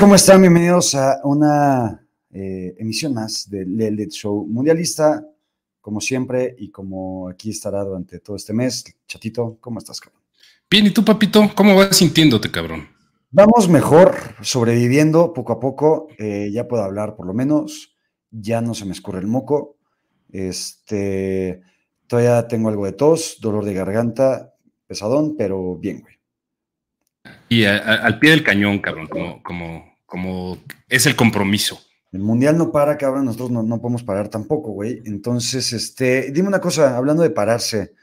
¿Cómo están? Bienvenidos a una eh, emisión más del Lelet Show Mundialista, como siempre y como aquí estará durante todo este mes. Chatito, ¿cómo estás, cabrón? Bien, ¿y tú, papito? ¿Cómo vas sintiéndote, cabrón? Vamos mejor, sobreviviendo poco a poco. Eh, ya puedo hablar por lo menos. Ya no se me escurre el moco. Este, todavía tengo algo de tos, dolor de garganta, pesadón, pero bien, güey. Y al pie del cañón, cabrón, como, como, como es el compromiso. El mundial no para, cabrón, nosotros no, no podemos parar tampoco, güey. Entonces, este, dime una cosa, hablando de pararse,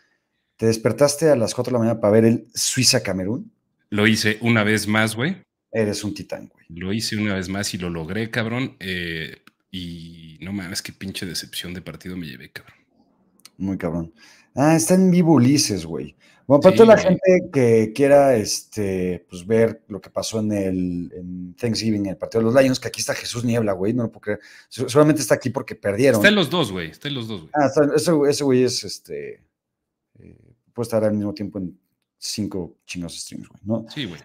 ¿te despertaste a las 4 de la mañana para ver el Suiza-Camerún? Lo hice una vez más, güey. Eres un titán, güey. Lo hice una vez más y lo logré, cabrón. Eh, y no mames, qué pinche decepción de partido me llevé, cabrón. Muy cabrón. Ah, está en vivo Ulises, güey. Bueno, para toda la gente que quiera este, pues, ver lo que pasó en el en Thanksgiving, en el partido de los Lions, que aquí está Jesús Niebla, güey, no lo puedo creer. Solamente está aquí porque perdieron. Está en los dos, güey. Está en los dos, güey. Ah, ese, güey es este. Eh, puede estar al mismo tiempo en cinco chingos streams, güey, ¿no? Sí, güey.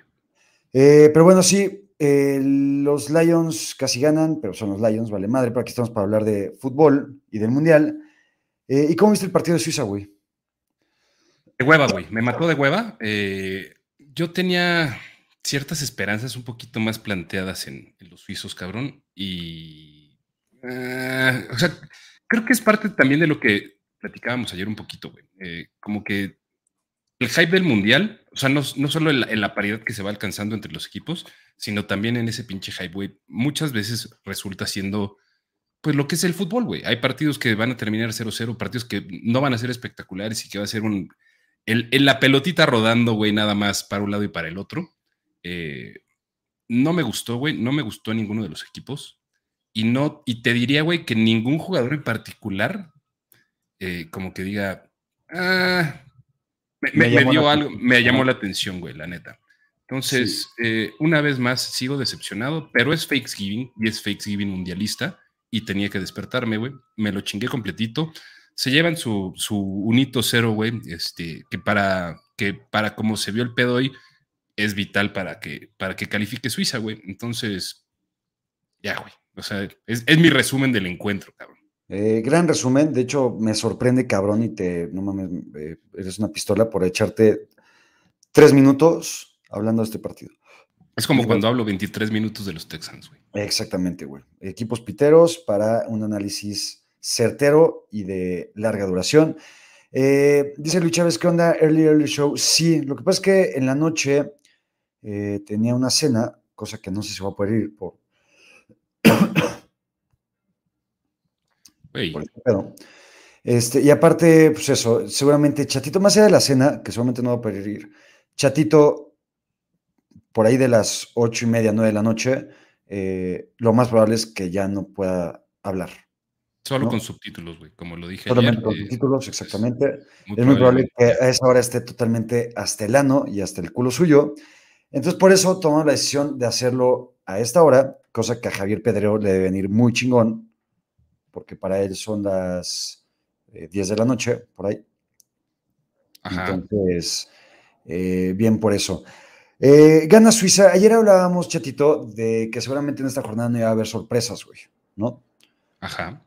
Eh, pero bueno, sí, eh, los Lions casi ganan, pero son los Lions, vale madre, pero aquí estamos para hablar de fútbol y del Mundial. ¿Y cómo viste el partido de Suiza, güey? De hueva, güey. Me mató de hueva. Eh, yo tenía ciertas esperanzas un poquito más planteadas en, los suizos, cabrón. Y. Eh, o sea, creo que es parte también de lo que platicábamos ayer un poquito, güey. Eh, como que el hype del mundial, o sea, no, solo en la, paridad que se va alcanzando entre los equipos, sino también en ese pinche hype, güey. Muchas veces resulta siendo pues lo que es el fútbol, güey. Hay partidos que van a terminar 0-0, partidos que no van a ser espectaculares y que va a ser un el, la pelotita rodando, güey, nada más para un lado y para el otro. Eh, no me gustó, güey, no me gustó ninguno de los equipos. Y, no, y te diría, güey, que ningún jugador en particular, eh, como que diga, ah, me, dio algo, me llamó la atención, güey, la neta. Entonces, eh, una vez más, sigo decepcionado, pero es Fakesgiving y es Fakesgiving mundialista y tenía que despertarme, güey. Me lo chingué completito se llevan su, su unito cero, güey, este, que para, que para como se vio el pedo hoy, es vital para que, para que califique Suiza, güey. Entonces, ya, güey. O sea, es, mi resumen del encuentro, cabrón. Eh, gran resumen, de hecho me sorprende cabrón y te, no mames, eh, eres una pistola por echarte tres minutos hablando de este partido. Es como cuando hablo 23 minutos de los Texans, güey. Exactamente, güey. Equipos piteros para un análisis certero y de larga duración. Eh, dice Luis Chávez, ¿qué onda? Early, early show. Sí, lo que pasa es que en la noche eh, tenía una cena, cosa que no sé si va a poder ir por... Este, y aparte, pues eso, seguramente Chatito, más allá de la cena, que seguramente no va a poder ir, Chatito, por ahí de las ocho y media, nueve de la noche, eh, lo más probable es que ya no pueda hablar. Solo con subtítulos, güey, como lo dije. Solamente con eh, subtítulos, exactamente. es muy probable que a esa hora esté totalmente hasta el ano y hasta el culo suyo. Entonces, por eso tomamos la decisión de hacerlo a esta hora, cosa que a Javier Pedrero le debe venir muy chingón, porque para él son las 10 eh, de la noche, por ahí. Entonces, eh, bien por eso. gana Suiza. Ayer hablábamos, chatito, de que seguramente en esta jornada no iba a haber sorpresas, güey, ¿no? Ajá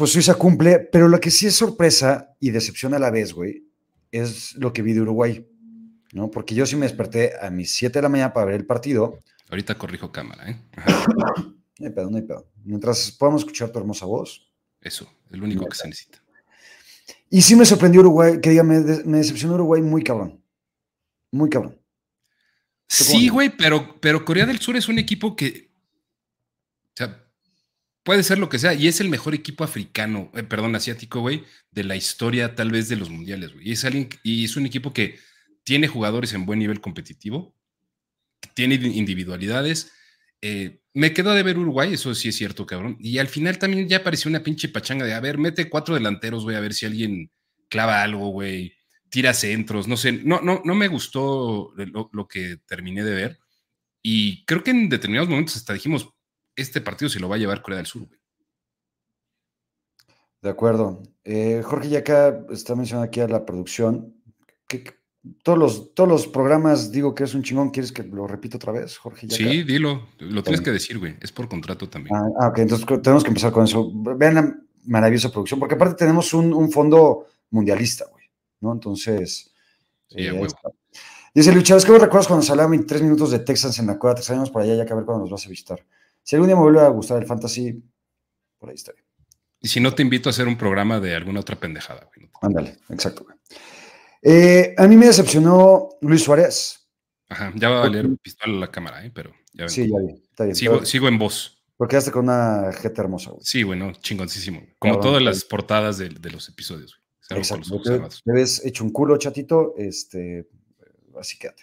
pues Suiza cumple, pero lo que sí es sorpresa y decepción a la vez, güey, es lo que vi de Uruguay, ¿no? Porque yo sí me desperté a mis 7 de la mañana para ver el partido. Ahorita corrijo cámara, ¿eh? no hay pedo, no hay pedo. Mientras podamos escuchar tu hermosa voz. Eso, es lo único que se necesita. Y sí me sorprendió Uruguay, que diga, me, decepcionó Uruguay muy cabrón. Muy cabrón. Sí, güey, pero, pero Corea del Sur es un equipo que. Puede ser lo que sea, y es el mejor equipo africano, eh, perdón, asiático, güey, de la historia tal vez de los mundiales, güey. Y es, alguien, y es un equipo que tiene jugadores en buen nivel competitivo, tiene individualidades. Eh, me quedo de ver Uruguay, eso sí es cierto, cabrón. Y al final también ya apareció una pinche pachanga de, a ver, mete cuatro delanteros, güey, a ver si alguien clava algo, güey, tira centros, no sé, no, no, no me gustó lo, lo que terminé de ver. Y creo que en determinados momentos hasta dijimos, este partido se lo va a llevar Corea del Sur, güey. De acuerdo. Eh, Jorge, ya acá está mencionando aquí a la producción. todos los, todos los programas digo que es un chingón. ¿Quieres que lo repita otra vez, Jorge? Sí, dilo. Lo tienes que decir, güey. Es por contrato también. Ah, ah, ok. Entonces tenemos que empezar con eso. Vean la maravillosa producción, porque aparte tenemos un, fondo mundialista, güey. ¿No? Entonces. Sí, eh, Dice Lucha, es que me recuerdas cuando se 23 minutos de Texans en la cueva, te salimos por allá ya que a ver cuándo nos vas a visitar. Si algún día me vuelve a gustar el fantasy, por ahí está. Y si no, te invito a hacer un programa de alguna otra pendejada, güey. Ándale, exacto, güey. Eh, a mí me decepcionó Luis Suárez. Ajá, ya va a valer pistola a la cámara, ¿eh? pero ya Sí, ya vi, está bien. Sigo, sigo en voz. Porque quedaste con una jeta hermosa, güey. Sí, bueno, chingoncísimo. Como todas las portadas de, los episodios, güey. Exacto. Te, ves hecho un culo, chatito, este, así quédate.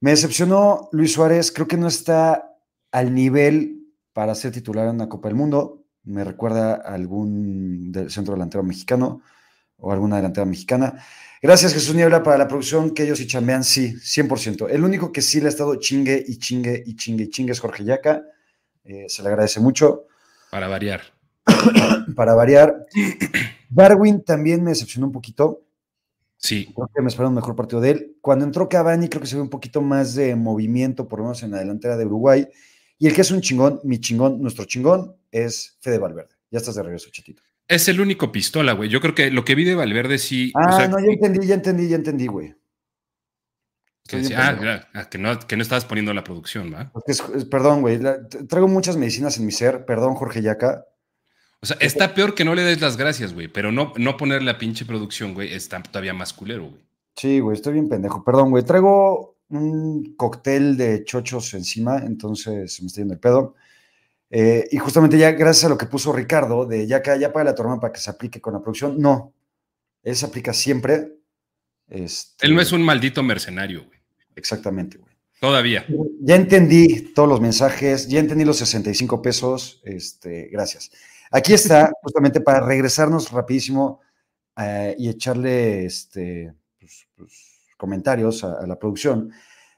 Me decepcionó Luis Suárez, creo que no está al nivel para ser titular en una Copa del Mundo. Me recuerda a algún centro delantero mexicano o alguna delantera mexicana. Gracias, Jesús Niebla, para la producción que ellos y chambean, sí, 100%. El único que sí le ha estado chingue y chingue y chingue y chingue es Jorge Yaca. Eh, se le agradece mucho. Para variar. para variar. Darwin también me decepcionó un poquito. Sí. Creo que me esperaba un mejor partido de él. Cuando entró Cavani, creo que se ve un poquito más de movimiento, por lo menos en la delantera de Uruguay. Y el que es un chingón, mi chingón, nuestro chingón, es Fede Valverde. Ya estás de regreso, chatito. Es el único pistola, güey. Yo creo que lo que vi de Valverde sí. Ah, no, ya entendí, ya entendí, ya entendí, güey. ah, ah que, no, que no estabas poniendo la producción, ¿va? perdón, güey. Traigo muchas medicinas en mi ser. Perdón, Jorge Yaca. O sea, está peor que no le des las gracias, güey. Pero no, no poner la pinche producción, güey, está todavía más culero, güey. Sí, güey, estoy bien pendejo. Perdón, güey. Traigo un cóctel de chochos encima, entonces se me está yendo el pedo. Eh, y justamente ya gracias a lo que puso Ricardo, de ya que ya paga la torma para que se aplique con la producción, no, él se aplica siempre. Este, él no es un maldito mercenario, güey. Exactamente, güey. Todavía. Ya entendí todos los mensajes, ya entendí los 65 pesos, este, gracias. Aquí está, justamente para regresarnos rapidísimo eh, y echarle este, pues, pues, comentarios a, la producción.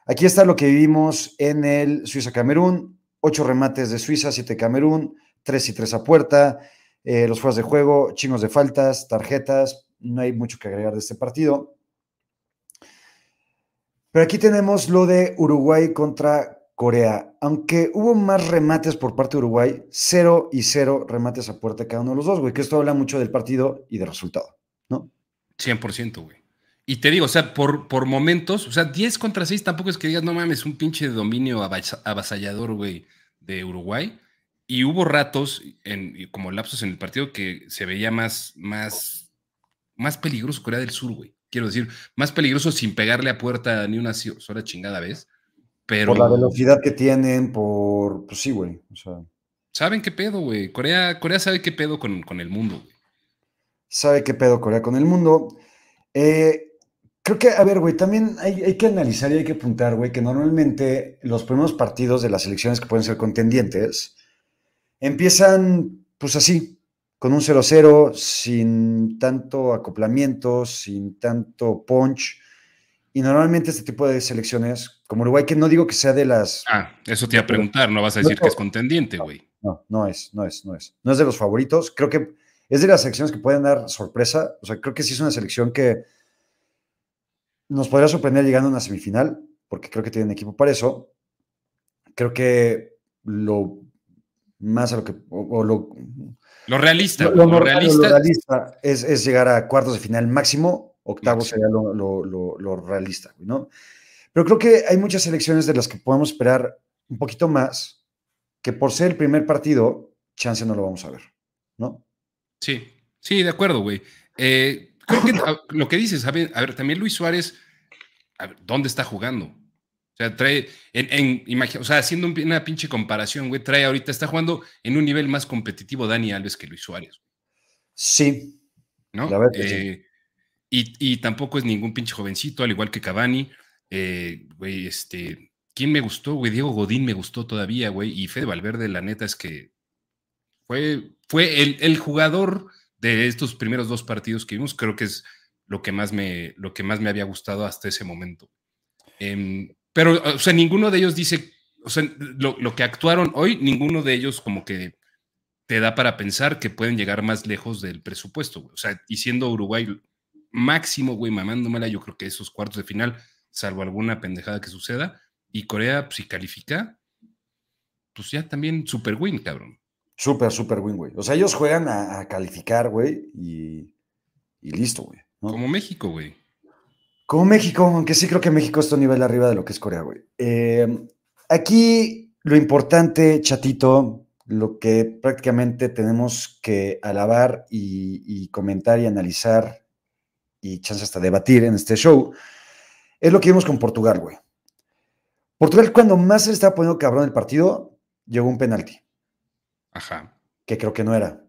Aquí está lo que vivimos en el Suiza-Camerún, ocho remates de Suiza, siete Camerún, tres y tres a puerta, eh, los fuerzas de juego, chingos de faltas, tarjetas, no hay mucho que agregar de este partido. Pero aquí tenemos lo de Uruguay contra Corea. Aunque hubo más remates por parte de Uruguay, cero y cero remates a puerta cada uno de los dos, güey, que esto habla mucho del partido y del resultado, ¿no? 100%, güey. Y te digo, o sea, por, por momentos, o sea, 10 contra 6 tampoco es que digas, no mames, un pinche dominio avasallador, güey, de Uruguay. Y hubo ratos, en, como lapsos en el partido, que se veía más, más, más peligroso Corea del Sur, güey. Quiero decir, más peligroso sin pegarle a puerta ni una sola chingada vez. Pero... Por la velocidad que tienen, por. Pues sí, güey. O sea. Saben qué pedo, güey. Corea, Corea sabe qué pedo con, con el mundo, güey. Sabe qué pedo Corea con el mundo. Eh, Creo que, a ver, güey, también hay, que analizar y hay que apuntar, güey, que normalmente los primeros partidos de las elecciones que pueden ser contendientes empiezan, pues así, con un 0-0, sin tanto acoplamiento, sin tanto punch. Y normalmente este tipo de selecciones, como Uruguay, que no digo que sea de las... Ah, eso te iba a preguntar, no vas a decir que es contendiente, güey. No, no es, no es, no es. No es de los favoritos. Creo que es de las selecciones que pueden dar sorpresa. O sea, creo que sí es una selección que nos podría sorprender llegando a una semifinal, porque creo que tienen equipo para eso. Creo que lo más a lo que. lo, realista. Lo, realista, es, llegar a cuartos de final máximo. Octavo sería lo, realista, ¿no? Pero creo que hay muchas selecciones de las que podemos esperar un poquito más, que por ser el primer partido, chance no lo vamos a ver, ¿no? Sí, sí, de acuerdo, güey. Eh, creo que lo que dices, a ver, a ver también Luis Suárez, ¿dónde está jugando? O sea, trae, en, o sea, haciendo una pinche comparación, güey, trae ahorita, está jugando en un nivel más competitivo Dani Alves que Luis Suárez. Sí. ¿No? Eh, y, tampoco es ningún pinche jovencito, al igual que Cavani. Eh, güey, este, ¿quién me gustó, güey? Diego Godín me gustó todavía, güey. Y Fede Valverde, la neta es que fue, fue el, el jugador de estos primeros dos partidos que vimos, creo que es lo que más me, lo que más me había gustado hasta ese momento. Em, pero, o sea, ninguno de ellos dice, o sea, lo, que actuaron hoy, ninguno de ellos como que te da para pensar que pueden llegar más lejos del presupuesto. O sea, y siendo Uruguay máximo, güey, mamándomela, yo creo que esos cuartos de final, salvo alguna pendejada que suceda, y Corea, pues, si califica, pues ya también super win, cabrón. Súper, súper win, güey. O sea, ellos juegan a, calificar, güey, y, listo, güey. Como México, güey. Como México, aunque sí creo que México está a nivel arriba de lo que es Corea, güey. Eh, aquí lo importante, chatito, lo que prácticamente tenemos que alabar y, comentar y analizar y chance hasta debatir en este show, es lo que vimos con Portugal, güey. Portugal, cuando más se le estaba poniendo cabrón el partido, llegó un penalti. Ajá. Que creo que no era.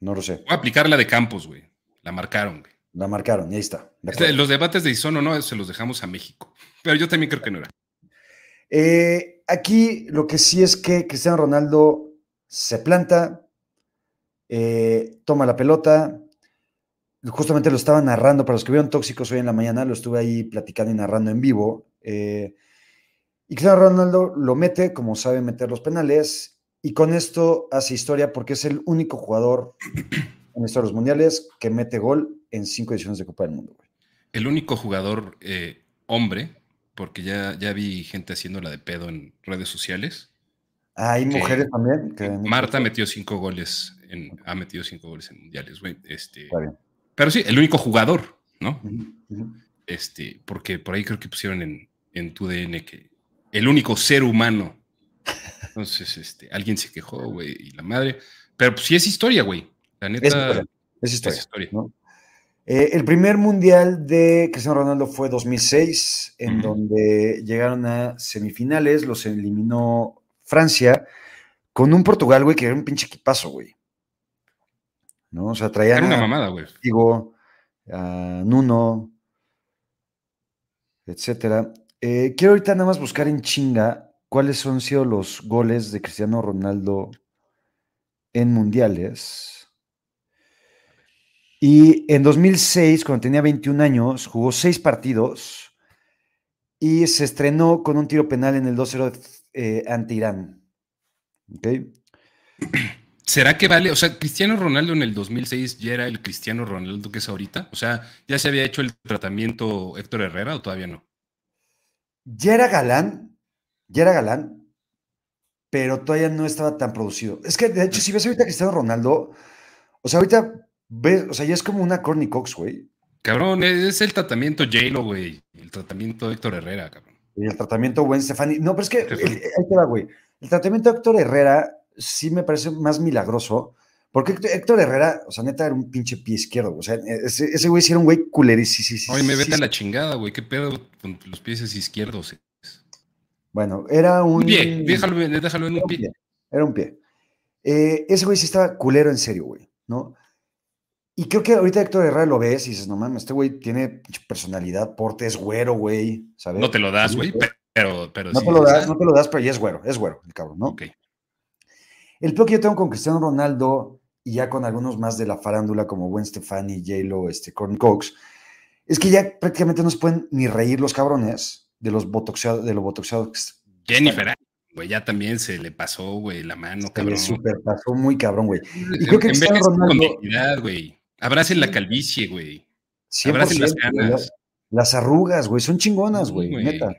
No lo sé. Voy a aplicar la de Campos, güey. La marcaron, güey. La marcaron, y ahí está. los debates de son o no se los dejamos a México. Pero yo también creo que no era. Eh, aquí lo que sí es que Cristiano Ronaldo se planta, eh, toma la pelota. Justamente lo estaba narrando para los que vieron Tóxicos hoy en la mañana, lo estuve ahí platicando y narrando en vivo. Eh, y Cristiano Ronaldo lo mete, como sabe meter los penales, y con esto hace historia porque es el único jugador en estos los mundiales que mete gol en cinco ediciones de Copa del Mundo. El único jugador hombre porque ya, ya vi gente haciendo la de pedo en redes sociales. Ah, hay mujeres también. Marta metió cinco goles, en, ha metido cinco goles en mundiales, güey. Este, Pero sí, el único jugador, ¿no? Este, porque por ahí creo que pusieron en, en tu DN que el único ser humano. Entonces, este, alguien se quejó, güey, y la madre. Pero pues sí es historia, güey. La neta. Es historia. Es historia. ¿no? Eh, el primer mundial de Cristiano Ronaldo fue 2006, en donde llegaron a semifinales, los eliminó Francia, con un Portugal, güey, que era un pinche equipazo, güey. ¿No? O sea, traían. Era una mamada, güey. Digo, a Nuno, etcétera. Eh, quiero ahorita nada más buscar en chinga cuáles han sido los goles de Cristiano Ronaldo en mundiales. Y en 2006, cuando tenía 21 años, jugó seis partidos y se estrenó con un tiro penal en el 2-0 eh, ante Irán. ¿Será que vale? O sea, Cristiano Ronaldo en el 2006 ya era el Cristiano Ronaldo que es ahorita. O sea, ¿ya se había hecho el tratamiento Héctor Herrera o todavía no? Ya era galán, ya era galán, pero todavía no estaba tan producido. Es que, de hecho, si ves ahorita a Cristiano Ronaldo, o sea, ahorita o sea, ya es como una Corny Cox, güey. Cabrón, es el tratamiento J-Lo, güey. El tratamiento Héctor Herrera, cabrón. Y el tratamiento Gwen Stefani. No, pero es que, ahí te va, güey. El tratamiento de Héctor Herrera sí me parece más milagroso, porque Héctor Herrera, o sea, neta, era un pinche pie izquierdo. O sea, ese, güey sí era un güey culerísimo. Oye, me vete a la chingada, güey. ¿Qué pedo con los pies izquierdos? Bueno, era un. Un pie, déjalo, déjalo en un, pie. Era un pie. Eh, ese güey sí estaba culero en serio, güey, ¿no? Y creo que ahorita Héctor Herrera lo ves y dices, no mames, este güey tiene personalidad, porte, es güero, güey, ¿sabes? No te lo das, güey, pero, pero no te lo das, no te lo das, pero ya es güero, es güero, el cabrón, ¿no? Ok. El peor que yo tengo con Cristiano Ronaldo y ya con algunos más de la farándula como Gwen Stefani, J-Lo, este, Courtney Cox, es que ya prácticamente no se pueden ni reír los cabrones de los botoxeados, de los botoxeados. Jennifer, güey, ya también se le pasó, güey, la mano, cabrón. Se le super pasó muy cabrón, güey. Y creo que Cristiano Ronaldo... güey. Abracen la calvicie, güey. Abracen las canas. Las arrugas, güey, son chingonas, güey, neta.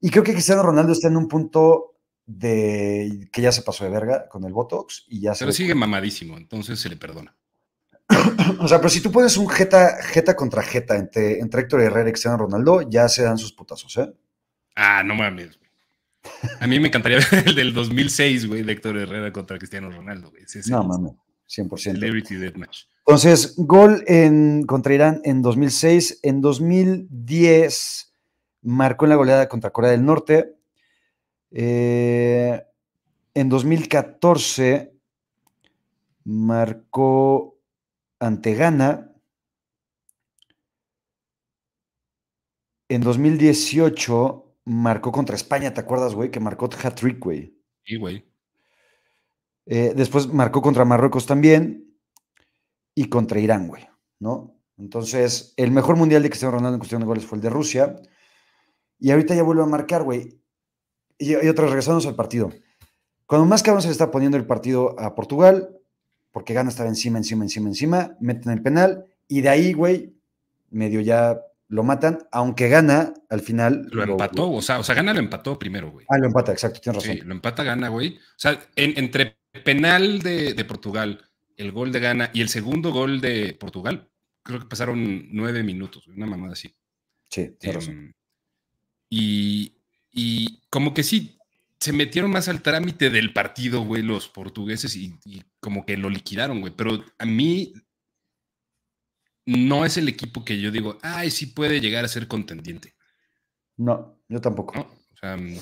Y creo que Cristiano Ronaldo está en un punto de que ya se pasó de verga con el Botox y ya Pero sigue mamadísimo, entonces se le perdona. o sea, pero si tú pones un jeta, jeta contra jeta entre, entre Héctor Herrera y Cristiano Ronaldo, ya se dan sus putazos, ¿eh? Ah, no mames. A mí me encantaría ver el del 2006, güey, de Héctor Herrera contra Cristiano Ronaldo, güey. no mames, 100%. Celebrity Deathmatch. Entonces, gol en, contra Irán en 2006. En 2010 marcó en la goleada contra Corea del Norte. Eh, en 2014 marcó ante Ghana. En 2018 marcó contra España, ¿te acuerdas, güey? Que marcó hat-trick, güey. Sí, güey. Eh, después marcó contra Marruecos también y contra Irán, güey, ¿no? Entonces, el mejor mundial de Cristiano Ronaldo en cuestión de goles fue el de Rusia. Y ahorita ya vuelve a marcar, güey. Y, y otra, regresamos al partido. Cuando más cabrón se le está poniendo el partido a Portugal, porque Gana estaba encima, encima, encima, encima, meten el penal y de ahí, güey, medio ya lo matan, aunque Gana al final. Lo, empató, o sea, o sea, Gana lo empató primero, güey. Ah, lo empata, exacto, tienes razón. Sí, lo empata Gana, güey. O sea, entre penal de, de, Portugal, el gol de Gana y el segundo gol de Portugal, creo que pasaron nueve minutos, una mamada así. Sí, tienes razón. Em, y, y como que sí, se metieron más al trámite del partido, güey, los portugueses y, como que lo liquidaron, güey. Pero a mí no es el equipo que yo digo, ay, sí puede llegar a ser contendiente. No, yo tampoco. O sea, mm,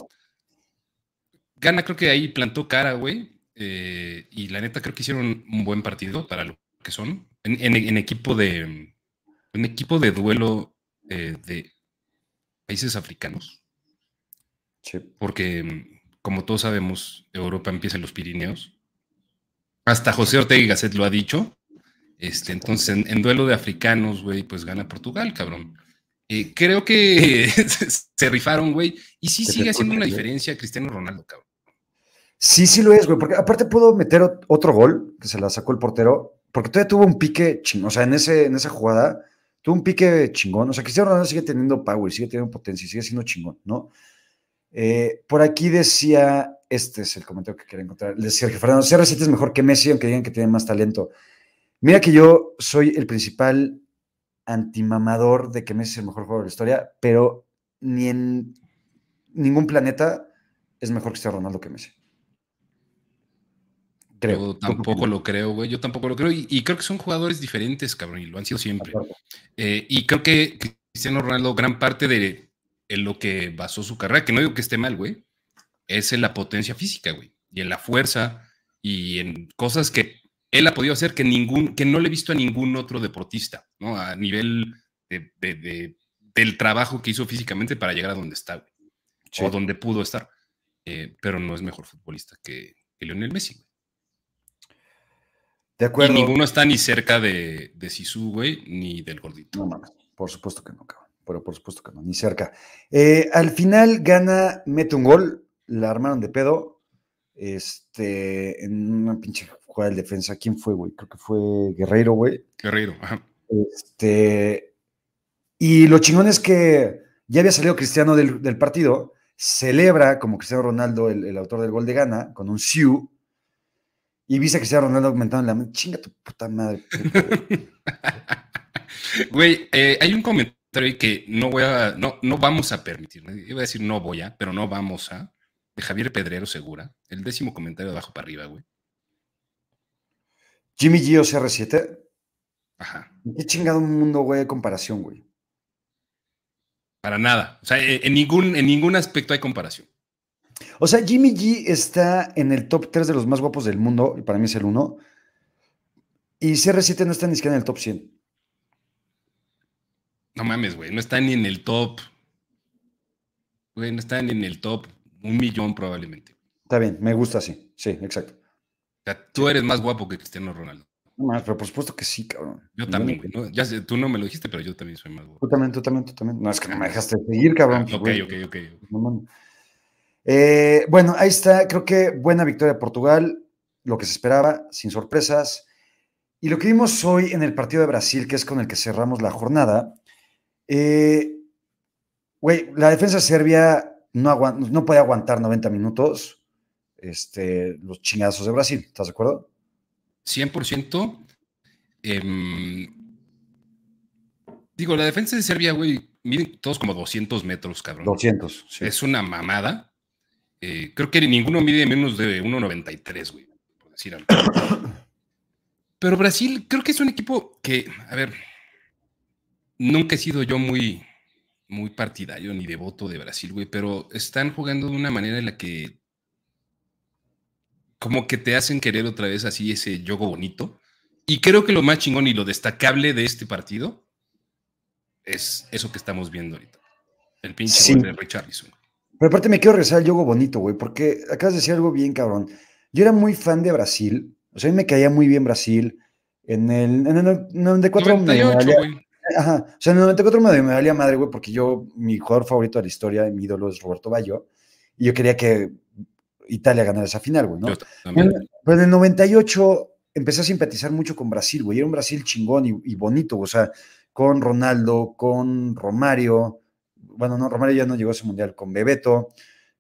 Gana creo que ahí plantó cara, güey. Eh, y la neta creo que hicieron un buen partido para lo que son. En, equipo de. En equipo de duelo eh, de países africanos. Sí. Porque mm, como todos sabemos, Europa empieza en los Pirineos. Hasta José Ortega y Gasset lo ha dicho. Este, entonces, en, duelo de africanos, güey, pues gana Portugal, cabrón. Eh, creo que se rifaron, güey. Y sí sigue haciendo una diferencia Cristiano Ronaldo, cabrón. Sí, sí lo es, güey, porque aparte pudo meter otro gol que se la sacó el portero, porque todavía tuvo un pique chingón, o sea, en, ese, en esa jugada tuvo un pique chingón, o sea, Cristiano Ronaldo sigue teniendo power, sigue teniendo potencia, sigue siendo chingón, ¿no? Eh, por aquí decía, este es el comentario que quería encontrar, decía que Fernando, CR7 es mejor que Messi, aunque digan que tiene más talento. Mira que yo soy el principal antimamador de que Messi es el mejor jugador de la historia, pero ni en ningún planeta es mejor que Cristiano Ronaldo que Messi. Creo. Yo tampoco lo creo, güey. Yo tampoco lo creo. Y, creo que son jugadores diferentes, cabrón, y lo han sido siempre. Eh, y creo que Cristiano Ronaldo, gran parte de, en lo que basó su carrera, que no digo que esté mal, güey, es en la potencia física, güey, y en la fuerza y en cosas que él ha podido hacer que ningún, que no le he visto a ningún otro deportista, ¿no? A nivel de, del trabajo que hizo físicamente para llegar a donde está, o donde pudo estar. Eh, pero no es mejor futbolista que, que Lionel Messi, güey. De acuerdo. Y ninguno está ni cerca de, de Sisu, güey, ni del gordito. No mames, por supuesto que no, cabrón pero por supuesto que no, ni cerca. Eh, al final gana, mete un gol, la armaron de pedo, este, en una pinche jugada de defensa. ¿Quién fue, güey? Creo que fue Guerreiro, güey. Guerreiro, ajá. Este, y lo chingón es que ya había salido Cristiano del, partido, celebra como Cristiano Ronaldo, el, autor del gol de gana, con un siu, y viste a Cristiano Ronaldo comentando en la chinga tu puta madre. Güey, eh, hay un comentario que no voy a, no, no vamos a permitir, iba a decir no voy a, pero no vamos a, de Javier Pedrero Segura, el décimo comentario de abajo para arriba, güey. Jimmy G CR7. Ajá. Qué chingado mundo, güey, de comparación, güey. Para nada. O sea, eh, en ningún, en ningún aspecto hay comparación. O sea, Jimmy G está en el top 3 de los más guapos del mundo, y para mí es el 1. Y CR7 no está ni siquiera en el top 100. No mames, güey, no está ni en el top. Güey, no está ni en el top. Un millón probablemente. Está bien, me gusta así. Sí, exacto. O sea, tú eres más guapo que Cristiano Ronaldo. No, pero por supuesto que sí, cabrón. Yo también, güey. Ya sé, tú no me lo dijiste, pero yo también soy más guapo. Tú también, tú también, tú también. No, es que no me dejaste seguir, cabrón. Ah, ok, ok, ok. Eh, bueno, ahí está. Creo que buena victoria de Portugal. Lo que se esperaba, sin sorpresas. Y lo que vimos hoy en el partido de Brasil, que es con el que cerramos la jornada, eh, güey, la defensa serbia no, no puede aguantar 90 minutos este, los chingazos de Brasil, ¿estás de acuerdo? 100%. Em, digo, la defensa de Serbia, güey, miden todos como 200 metros, cabrón. 200, sí. Es una mamada. Eh, creo que ninguno mide menos de 1,93, güey, por decir algo. Pero Brasil, creo que es un equipo que, a ver, nunca he sido yo muy, muy partidario ni devoto de Brasil, güey, pero están jugando de una manera en la que como que te hacen querer otra vez así ese juego bonito. Y creo que lo más chingón y lo destacable de este partido es eso que estamos viendo ahorita. El pinche de Richarlison. Pero aparte me quiero regresar al juego bonito, güey, porque acabas de decir algo bien cabrón. Yo era muy fan de Brasil, o sea, a mí me caía muy bien Brasil. En el, en el 94 98, güey. Ajá. O sea, en el 94 me, me valía madre, güey, porque yo, mi jugador favorito de la historia, mi ídolo es Roberto Baggio, y yo quería que Italia ganara esa final, güey, ¿no? Pero en el 98 empecé a simpatizar mucho con Brasil, güey. Era un Brasil chingón y, bonito, o sea, con Ronaldo, con Romario. Bueno, no, Romario ya no llegó a ese mundial, con Bebeto,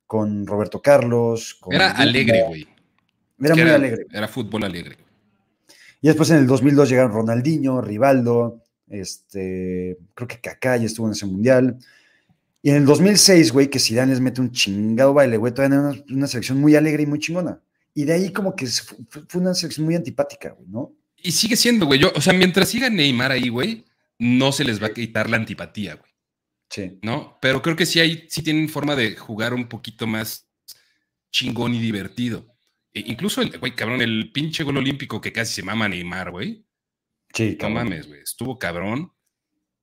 con Roberto Carlos. era alegre, güey. Era muy alegre. Era fútbol alegre. Y después en el 2002 llegaron Ronaldinho, Rivaldo, este, creo que Kaká ya estuvo en ese mundial. Y en el 2006, güey, que Zidane les mete un chingado baile, güey, todavía era una, una selección muy alegre y muy chingona. Y de ahí como que fue una selección muy antipática, güey, ¿no? Y sigue siendo, güey. Yo, o sea, mientras siga Neymar ahí, güey, no se les va a quitar la antipatía, güey. Sí. ¿No? Pero creo que sí hay, sí tienen forma de jugar un poquito más chingón y divertido. E incluso, el, güey, cabrón, el pinche gol olímpico que casi se mama Neymar, güey. Sí, No mames, güey. Estuvo cabrón.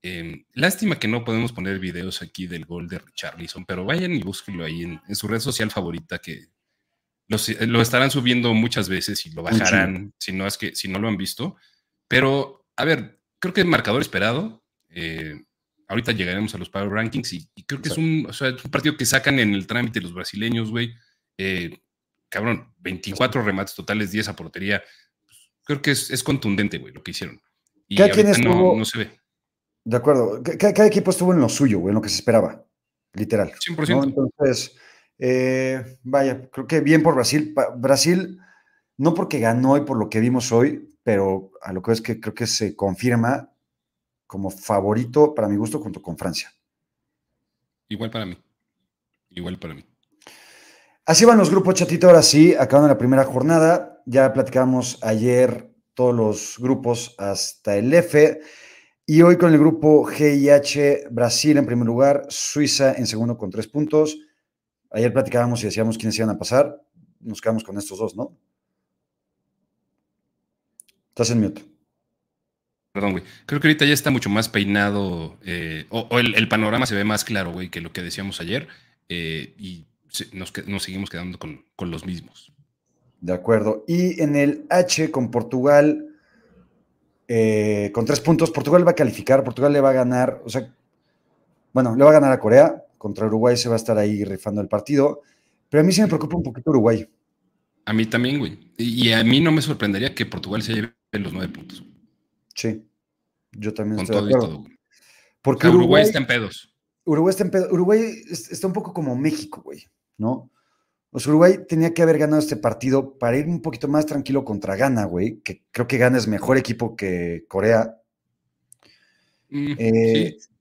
Em, lástima que no podemos poner videos aquí del gol de Richarlison, pero vayan y búsquenlo ahí en su red social favorita que lo estarán subiendo muchas veces y lo bajarán si no es que si no lo han visto. Pero, a ver, creo que es marcador esperado. Eh, ahorita llegaremos a los Power Rankings y, creo que es un, partido que sacan en el trámite los brasileños, güey. Eh, cabrón, 24 remates totales, 10 a portería. Creo que es, contundente, güey, lo que hicieron. Y cada quien estuvo, no, se ve. De acuerdo. Cada, equipo estuvo en lo suyo, güey, en lo que se esperaba. Literal. 100%. Entonces, eh, vaya, creo que bien por Brasil. Brasil, no porque ganó y por lo que vimos hoy, pero a lo que es que creo que se confirma como favorito para mi gusto junto con Francia. Igual para mí. Igual para mí. Así van los grupos, chatito. Ahora sí, acabando la primera jornada. Ya platicamos ayer todos los grupos hasta el F. Y hoy con el grupo G y H, Brasil en primer lugar, Suiza en segundo con tres puntos, Ayer platicábamos y decíamos quiénes iban a pasar. Nos quedamos con estos dos, ¿no? Estás en mute. Perdón, güey. Creo que ahorita ya está mucho más peinado, eh, o, el, panorama se ve más claro, güey, que lo que decíamos ayer, eh, y nos, seguimos quedando con, los mismos. De acuerdo. Y en el H con Portugal, eh, con tres puntos, Portugal va a calificar, Portugal le va a ganar, o sea, bueno, le va a ganar a Corea, contra Uruguay se va a estar ahí rifando el partido. Pero a mí sí me preocupa un poquito Uruguay. A mí también, güey. Y a mí no me sorprendería que Portugal se lleve los nueve puntos. Sí, yo también estoy de acuerdo. Porque Uruguay, está en pedos. Uruguay está en pedos. Uruguay está un poco como México, güey, ¿no? Sea, Uruguay tenía que haber ganado este partido para ir un poquito más tranquilo contra Ghana, güey, que creo que Ghana es mejor equipo que Corea. Mm, eh, sí.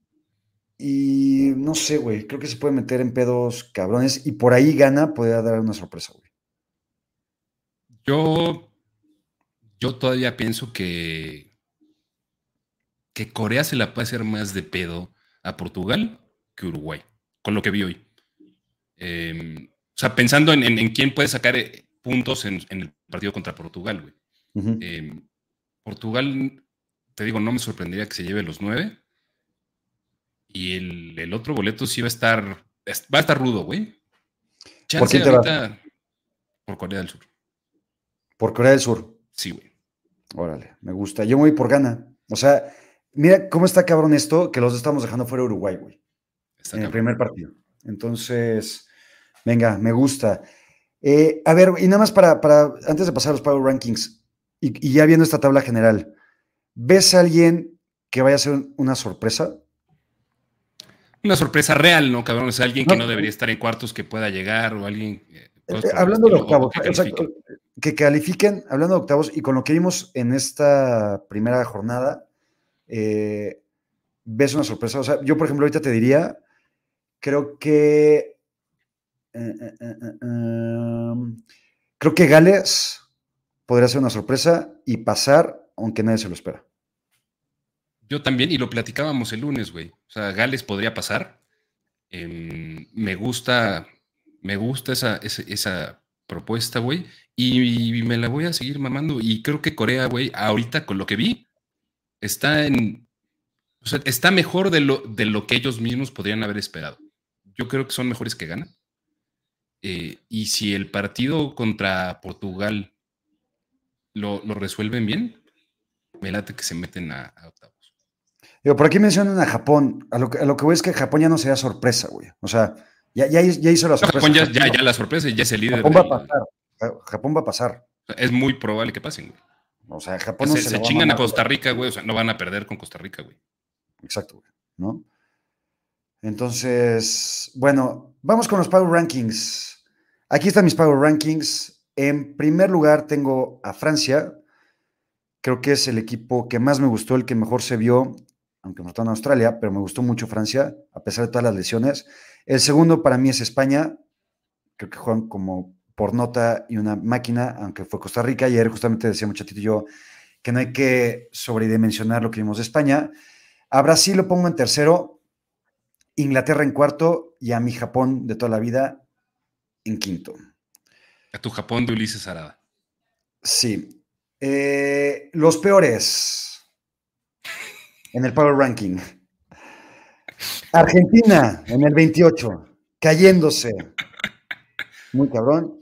Y no sé, güey, creo que se puede meter en pedos cabrones y por ahí gana, podría dar una sorpresa, güey. Yo, yo todavía pienso que, que Corea se la puede hacer más de pedo a Portugal que Uruguay, con lo que vi hoy. Em, o sea, pensando en, quién puede sacar eh, puntos en, el partido contra Portugal, güey. Em, Portugal, te digo, no me sorprendería que se lleve los nueve. Y el, otro boleto sí va a estar, va a estar rudo, güey. ¿Por qué te Por Corea del Sur. ¿Por Corea del Sur? Sí, güey. Órale, me gusta. Yo me voy por Gana. O sea, mira cómo está cabrón esto, que los estamos dejando fuera de Uruguay, güey. en el primer partido. Entonces, venga, me gusta. Eh, a ver, y nada más para, para, antes de pasar a los Power Rankings, y, y ya viendo esta tabla general, ¿ves a alguien que vaya a ser una sorpresa? una sorpresa real, ¿no, cabrón? Es alguien que no debería estar en cuartos que pueda llegar o alguien. Eh, hablando de octavos, que, califiquen, hablando de octavos, y con lo que vimos en esta primera jornada, eh, ves una sorpresa. O sea, yo, por ejemplo, ahorita te diría, creo que. Eh, em, creo que Gales podría ser una sorpresa y pasar, aunque nadie se lo espera. Yo también, y lo platicábamos el lunes, güey. O sea, Gales podría pasar. Em, me gusta, me gusta esa, esa, propuesta, güey. Y, me la voy a seguir mamando. Y creo que Corea, güey, ahorita con lo que vi, está en. Está mejor de lo, de lo que ellos mismos podrían haber esperado. Yo creo que son mejores que ganan. Eh, y si el partido contra Portugal lo, resuelven bien, me late que se meten a, a por aquí mencionan a Japón. A lo, que, a lo que voy es que Japón ya no sería sorpresa, güey. O sea, ya, ya, hizo la sorpresa. Japón ya, ya, la sorpresa y ya es el líder. Japón va a pasar. Japón va a pasar. Es muy probable que pasen, güey. O sea, Japón se, se, chingan a, Costa Rica, güey. O sea, no van a perder con Costa Rica, güey. Exacto, güey. ¿No? Entonces, bueno, vamos con los Power Rankings. Aquí están mis Power Rankings. En primer lugar tengo a Francia. Creo que es el equipo que más me gustó, el que mejor se vio, aunque no está en Australia, pero me gustó mucho Francia, a pesar de todas las lesiones. El segundo para mí es España. Creo que juegan como por nota y una máquina, aunque fue Costa Rica. Ayer justamente decía muchatito y yo que no hay que sobredimensionar lo que vimos de España. A Brasil lo pongo en tercero, Inglaterra en cuarto y a mi Japón de toda la vida en quinto. A tu Japón de Ulises Arada. Sí. Eh, los peores en el Power Ranking. Argentina en el 28, cayéndose. Muy cabrón.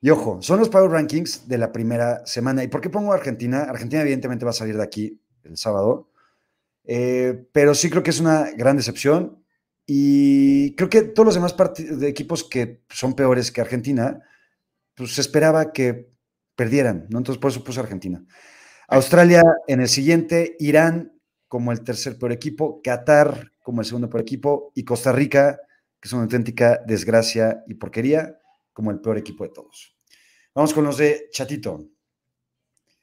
Y ojo, son los Power Rankings de la primera semana. ¿Y por qué pongo Argentina? Argentina evidentemente va a salir de aquí el sábado, eh, pero sí creo que es una gran decepción. Y creo que todos los demás de equipos que son peores que Argentina, pues se esperaba que perdieran, ¿no? Entonces por eso puse Argentina. Australia en el siguiente, Irán como el tercer peor equipo, Qatar como el segundo peor equipo y Costa Rica, que es una auténtica desgracia y porquería, como el peor equipo de todos. Vamos con los de Chatito.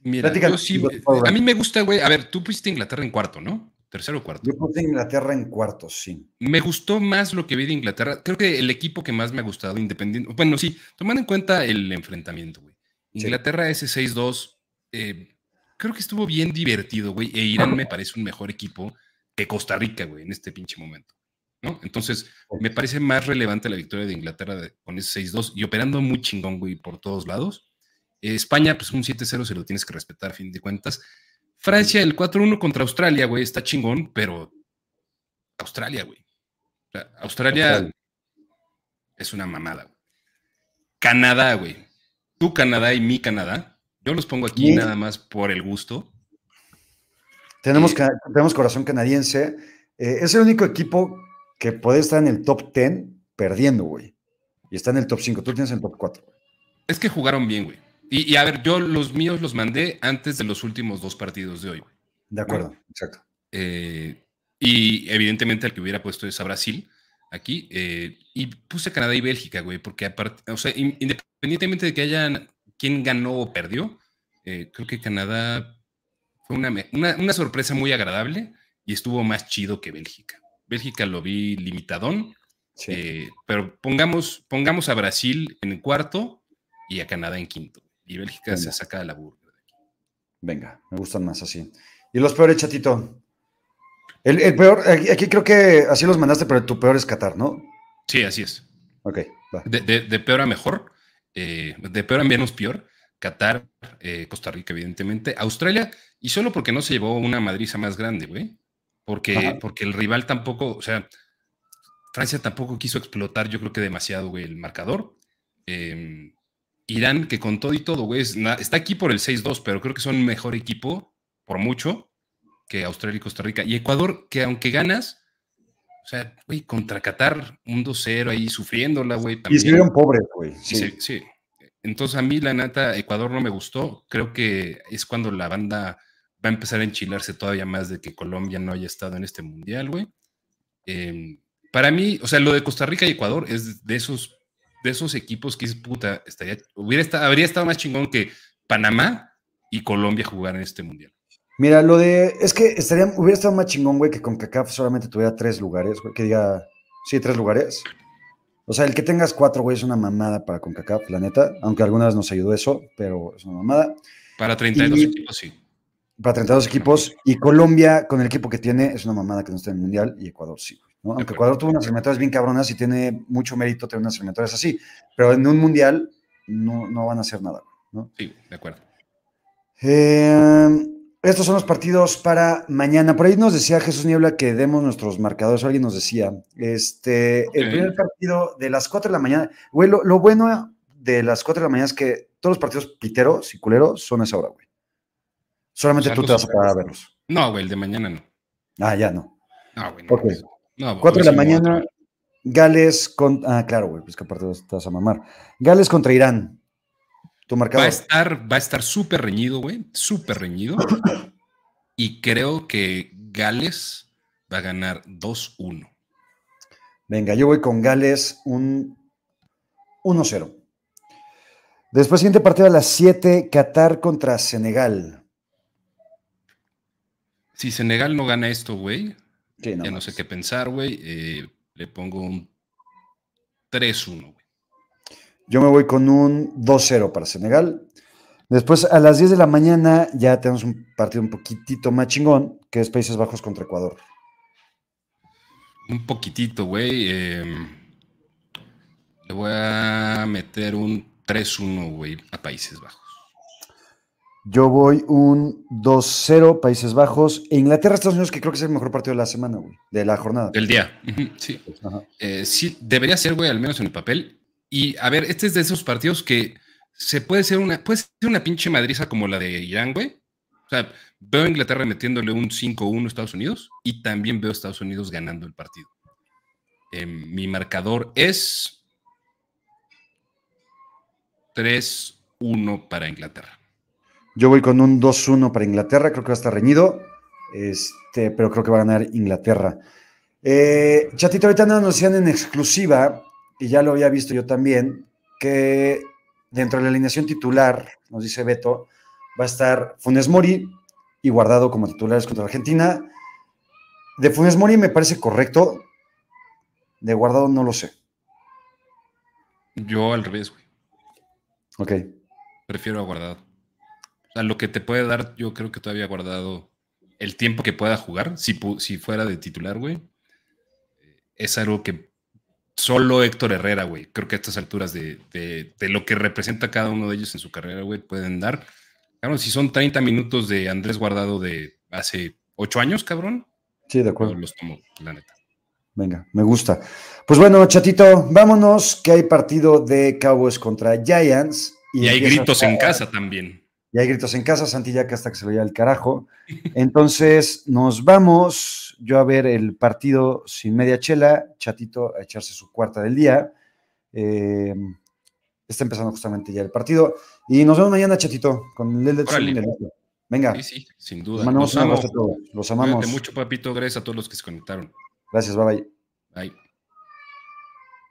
Mira, a mí me gusta, güey. A ver, tú pusiste Inglaterra en cuarto, ¿no? Tercero o cuarto. Yo puse Inglaterra en cuarto, sí. Me gustó más lo que vi de Inglaterra. Creo que el equipo que más me ha gustado, independiente. Bueno, sí, tomando en cuenta el enfrentamiento, güey. Inglaterra ese 6-2, eh, creo que estuvo bien divertido, güey. E Irán me parece un mejor equipo que Costa Rica, güey, en este pinche momento. Entonces, me parece más relevante la victoria de Inglaterra con ese 6-2 y operando muy chingón, güey, por todos lados. Eh, España, pues un 7-0 se lo tienes que respetar, a fin de cuentas. Francia, el 4-1 contra Australia, güey, está chingón, pero Australia, güey. Australia, es una mamada, güey. Canadá, güey. Tu Canadá y mi Canadá. Yo los pongo aquí nada más por el gusto. Tenemos, eh, tenemos corazón canadiense. Eh, es el único equipo que puede estar en el top 10 perdiendo, güey. Y está en el top 5. Tú tienes el top 4. Es que jugaron bien, güey. Y, a ver, yo los míos los mandé antes de los últimos dos partidos de hoy. De acuerdo, exacto. Eh, y evidentemente el que hubiera puesto es a Brasil aquí. Eh, y puse Canadá y Bélgica, güey, porque aparte, o sea, independientemente de que hayan quién ganó o perdió, eh, creo que Canadá fue una, una sorpresa muy agradable y estuvo más chido que Bélgica. Bélgica lo vi limitadón, eh, pero pongamos, pongamos a Brasil en el cuarto y a Canadá en quinto. Y Bélgica se saca de la de aquí. Venga, me gustan más así. ¿Y los peores, chatito? El, peor, aquí, creo que así los mandaste, pero tu peor es Qatar, ¿no? Sí, así es. Ok, va. De, peor a mejor, eh, de peor a menos peor. Qatar, eh, Costa Rica, evidentemente. Australia, y solo porque no se llevó una madriza más grande, güey porque, porque el rival tampoco, o sea, Francia tampoco quiso explotar, yo creo que demasiado, güey, el marcador. Em, Irán, que con todo y todo, güey, está aquí por el 6-2, pero creo que son mejor equipo, por mucho, que Australia y Costa Rica. Y Ecuador, que aunque ganas, o sea, güey, contra Qatar, un 2-0 ahí sufriéndola, güey. Y se vieron pobres, güey. Sí. sí. Entonces a mí, la nata, Ecuador no me gustó. Creo que es cuando la banda va a empezar a enchilarse todavía más de que Colombia no haya estado en este mundial, güey. Em, para mí, o sea, lo de Costa Rica y Ecuador es de esos, de esos equipos que es puta, estaría, hubiera estado, habría estado más chingón que Panamá y Colombia jugar en este mundial. Mira, lo de, es que estaría, hubiera estado más chingón, güey, que con CACAF solamente tuviera tres lugares, güey, que diga, sí, tres lugares. O sea, el que tengas cuatro, güey, es una mamada para CONCACAF, la neta, aunque alguna vez nos ayudó eso, pero es una mamada. Para 32 equipos, sí para 32 equipos. Y Colombia, con el equipo que tiene, es una mamada que no está en el Mundial. Y Ecuador sí. ¿No? Aunque Ecuador tuvo unas eliminatorias bien cabronas y tiene mucho mérito tener unas eliminatorias así. Pero en un Mundial no, no van a hacer nada. ¿no? Sí, de acuerdo. Eh, estos son los partidos para mañana. Por ahí nos decía Jesús Niebla que demos nuestros marcadores. Alguien nos decía, este, el primer partido de las 4 de la mañana. Güey, lo, lo, bueno de las 4 de la mañana es que todos los partidos piteros y culeros son a esa hora, güey. Solamente tú te vas a parar a verlos. No, güey, el de mañana no. Ah, ya no. No, güey. No, okay. no, 4 de la mañana, Gales con. Ah, claro, güey, pues que aparte te vas a mamar. Gales contra Irán. Tu marcador. Va a estar, va a estar súper reñido, güey. Súper reñido. y creo que Gales va a ganar 2-1. Venga, yo voy con Gales un 1-0. Después, siguiente partido a las 7, Qatar contra Senegal. Si Senegal no gana esto, güey, Sí, no ya no sé qué pensar, güey. eh, le pongo un 3-1, güey. Yo me voy con un 2-0 para Senegal. Después, a las 10 de la mañana, ya tenemos un partido un poquitito más chingón, que es Países Bajos contra Ecuador. Un poquitito, güey. eh, le voy a meter un 3-1, güey, a Países Bajos. Yo voy un 2-0 Países Bajos e Inglaterra, Estados Unidos, que creo que es el mejor partido de la semana, güey, de la jornada. Del día. Sí. Eh, sí, debería ser, güey, al menos en el papel. Y a ver, este es de esos partidos que se puede ser una, puede ser una pinche madriza como la de Irán, güey. O sea, veo a Inglaterra metiéndole un 5-1 a Estados Unidos y también veo a Estados Unidos ganando el partido. Eh, mi marcador es 3-1 para Inglaterra. Yo voy con un 2-1 para Inglaterra, creo que va a estar reñido, este, pero creo que va a ganar Inglaterra. Eh, Chatito, ahorita nos decían en exclusiva, y ya lo había visto yo también, que dentro de la alineación titular, nos dice Beto, va a estar Funes Mori y Guardado como titulares contra Argentina. De Funes Mori me parece correcto, de Guardado no lo sé. Yo al revés, güey. Ok. Prefiero a guardado. Sea, lo que te puede dar, yo creo que todavía guardado el tiempo que pueda jugar, si, si fuera de titular, güey, es algo que solo Héctor Herrera, güey, creo que a estas alturas de, de- de lo que representa cada uno de ellos en su carrera, güey, pueden dar. Claro, si son 30 minutos de Andrés Guardado de hace 8 años, cabrón, Sí, de acuerdo. los tomo, la neta. Venga, me gusta. Pues bueno, chatito, vámonos, que hay partido de Cowboys contra Giants. Y hay gritos a- en casa también. Y hay gritos en casa, Santi ya que hasta que se vaya al carajo. Entonces, nos vamos, yo a ver el partido sin media chela, chatito a echarse su cuarta del día. Eh, está empezando justamente ya el partido. Y nos vemos mañana, chatito, con el del. Venga, Sí, sí, sin duda. mandamos Los un amo. abrazo a todos. Los amamos. Cuídate mucho, papito. Gracias a todos los que se conectaron. Gracias, bye bye. Bye.